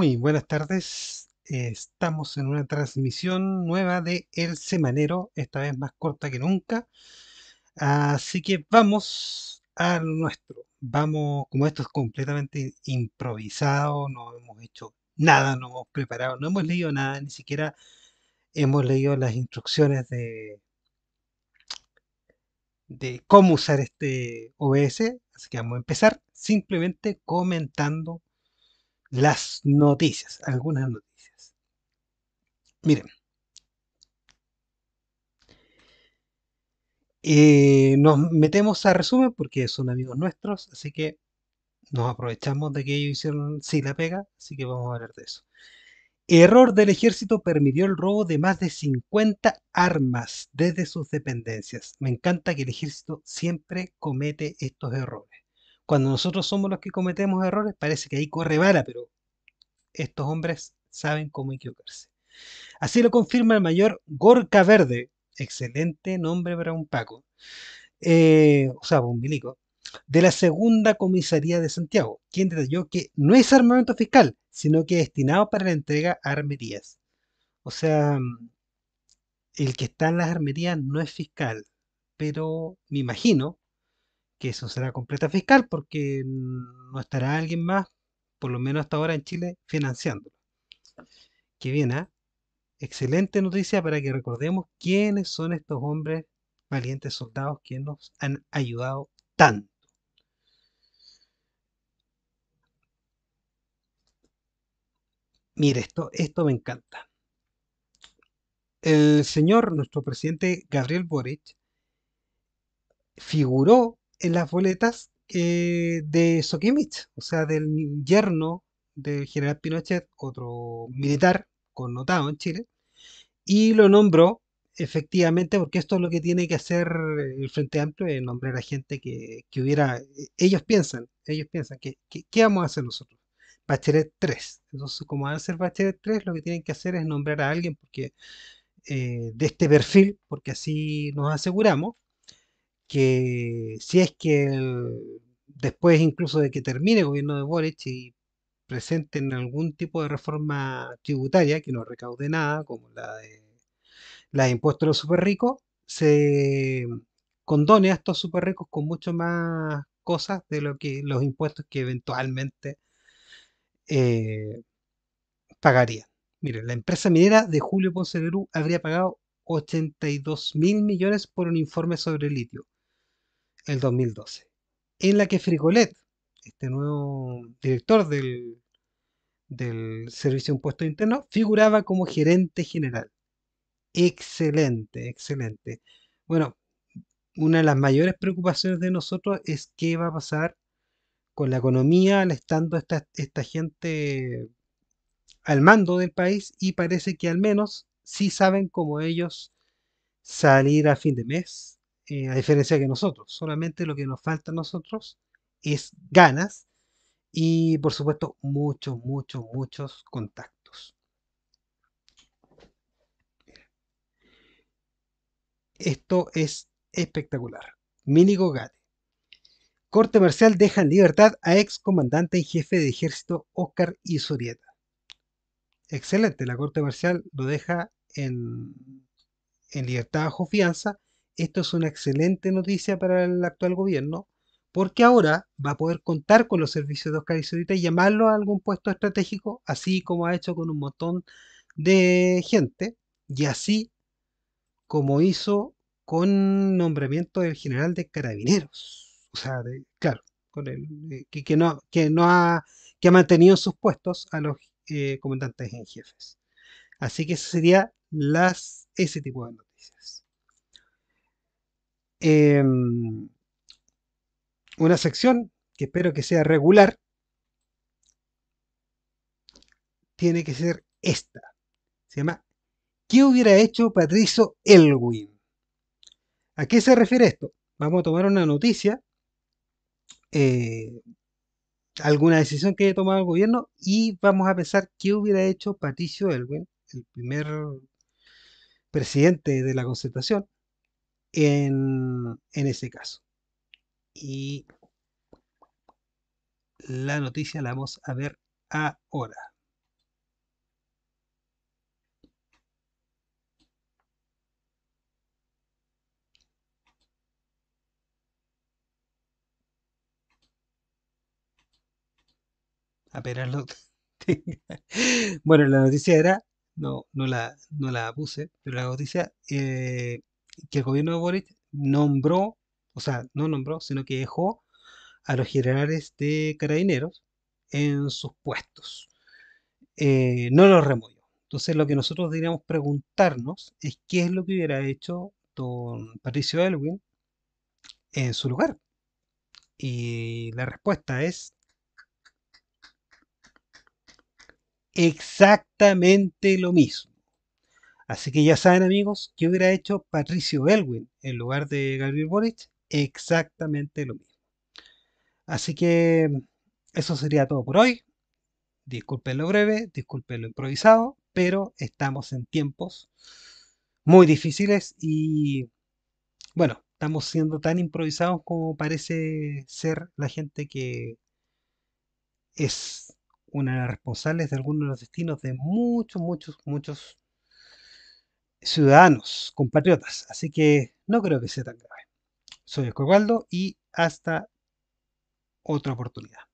Muy buenas tardes. Estamos en una transmisión nueva de El Semanero, esta vez más corta que nunca. Así que vamos a nuestro. Vamos, como esto es completamente improvisado, no hemos hecho nada, no hemos preparado, no hemos leído nada, ni siquiera hemos leído las instrucciones de, de cómo usar este OBS. Así que vamos a empezar simplemente comentando las noticias, algunas noticias. Miren, eh, nos metemos a resumen porque son amigos nuestros, así que nos aprovechamos de que ellos hicieron sí la pega, así que vamos a hablar de eso. Error del ejército permitió el robo de más de 50 armas desde sus dependencias. Me encanta que el ejército siempre comete estos errores. Cuando nosotros somos los que cometemos errores, parece que ahí corre bala, pero estos hombres saben cómo equivocarse. Así lo confirma el mayor Gorka Verde, excelente nombre para un Paco, eh, o sea, un milico, de la segunda comisaría de Santiago, quien detalló que no es armamento fiscal, sino que es destinado para la entrega a armerías. O sea, el que está en las armerías no es fiscal, pero me imagino que eso será completa fiscal porque no estará alguien más, por lo menos hasta ahora en Chile, financiándolo. Que bien, ¿ah? Excelente noticia para que recordemos quiénes son estos hombres valientes soldados que nos han ayudado tanto. Mire, esto, esto me encanta. El señor, nuestro presidente Gabriel Boric, figuró en las boletas eh, de Sokimich, o sea, del yerno del general Pinochet, otro militar connotado en Chile, y lo nombró efectivamente porque esto es lo que tiene que hacer el Frente Amplio, es nombrar a gente que, hubiera, ellos piensan, ellos piensan, que, ¿qué vamos a hacer nosotros? Bachelet 3. Entonces, como van a ser Bachelet 3, lo que tienen que hacer es nombrar a alguien porque eh, de este perfil, porque así nos aseguramos que si es que después incluso de que termine el gobierno de Boric y presenten algún tipo de reforma tributaria que no recaude nada, como la de la de impuestos a los super ricos, se condone a estos super ricos con mucho más cosas de lo que los impuestos que eventualmente eh, pagarían. Miren, la empresa minera de Julio Ponce de habría pagado 82 mil millones por un informe sobre litio el 2012, en la que Frigolet, este nuevo director del, del Servicio de Impuestos Internos, figuraba como gerente general. Excelente, excelente. Bueno, una de las mayores preocupaciones de nosotros es qué va a pasar con la economía al estando esta, esta gente al mando del país y parece que al menos sí saben cómo ellos salir a fin de mes, eh, a diferencia que nosotros. Solamente lo que nos falta a nosotros es ganas y por supuesto muchos, muchos, muchos contactos. Esto es espectacular. Mini Gogate. Corte marcial deja en libertad a ex comandante y jefe de ejército Oscar Isurieta. Excelente, la corte marcial lo deja en, en libertad bajo fianza esto es una excelente noticia para el actual gobierno, porque ahora va a poder contar con los servicios de Oscar Isorita y llamarlo a algún puesto estratégico, así como ha hecho con un montón de gente, y así como hizo con nombramiento del general de carabineros. O sea, claro, con el, eh, que, no, que, no ha, que ha mantenido sus puestos a los eh, comandantes en jefes. Así que eso sería las, ese tipo de noticias. Em, una sección que espero que sea regular tiene que ser esta. Se llama ¿Qué hubiera hecho Patricio Elwin? ¿A qué se refiere esto? Vamos a tomar una noticia, eh, alguna decisión que haya tomado el gobierno y vamos a pensar qué hubiera hecho Patricio Elwin, el primer presidente de la concertación, en, en ese caso. Y la noticia la vamos a ver ahora. apenas lo. Bueno, la noticia era, no, no, la, no la puse, pero la noticia eh, que el gobierno de Boric nombró, o sea, no nombró, sino que dejó a los generales de carabineros en sus puestos. Eh, no los removió. Entonces lo que nosotros deberíamos preguntarnos es qué es lo que hubiera hecho don Patricio Elwin en su lugar. Y la respuesta es exactamente lo mismo. Así que ya saben amigos, ¿qué hubiera hecho Patricio Elwin en lugar de Gabriel Boric? Exactamente lo mismo. Así que eso sería todo por hoy. Disculpen lo breve, disculpen lo improvisado, pero estamos en tiempos muy difíciles y bueno, estamos siendo tan improvisados como parece ser la gente que es una de las responsables de algunos de los destinos de muchos, muchos, muchos ciudadanos, compatriotas. Así que no creo que sea tan grave. Soy Escobaldo y hasta otra oportunidad.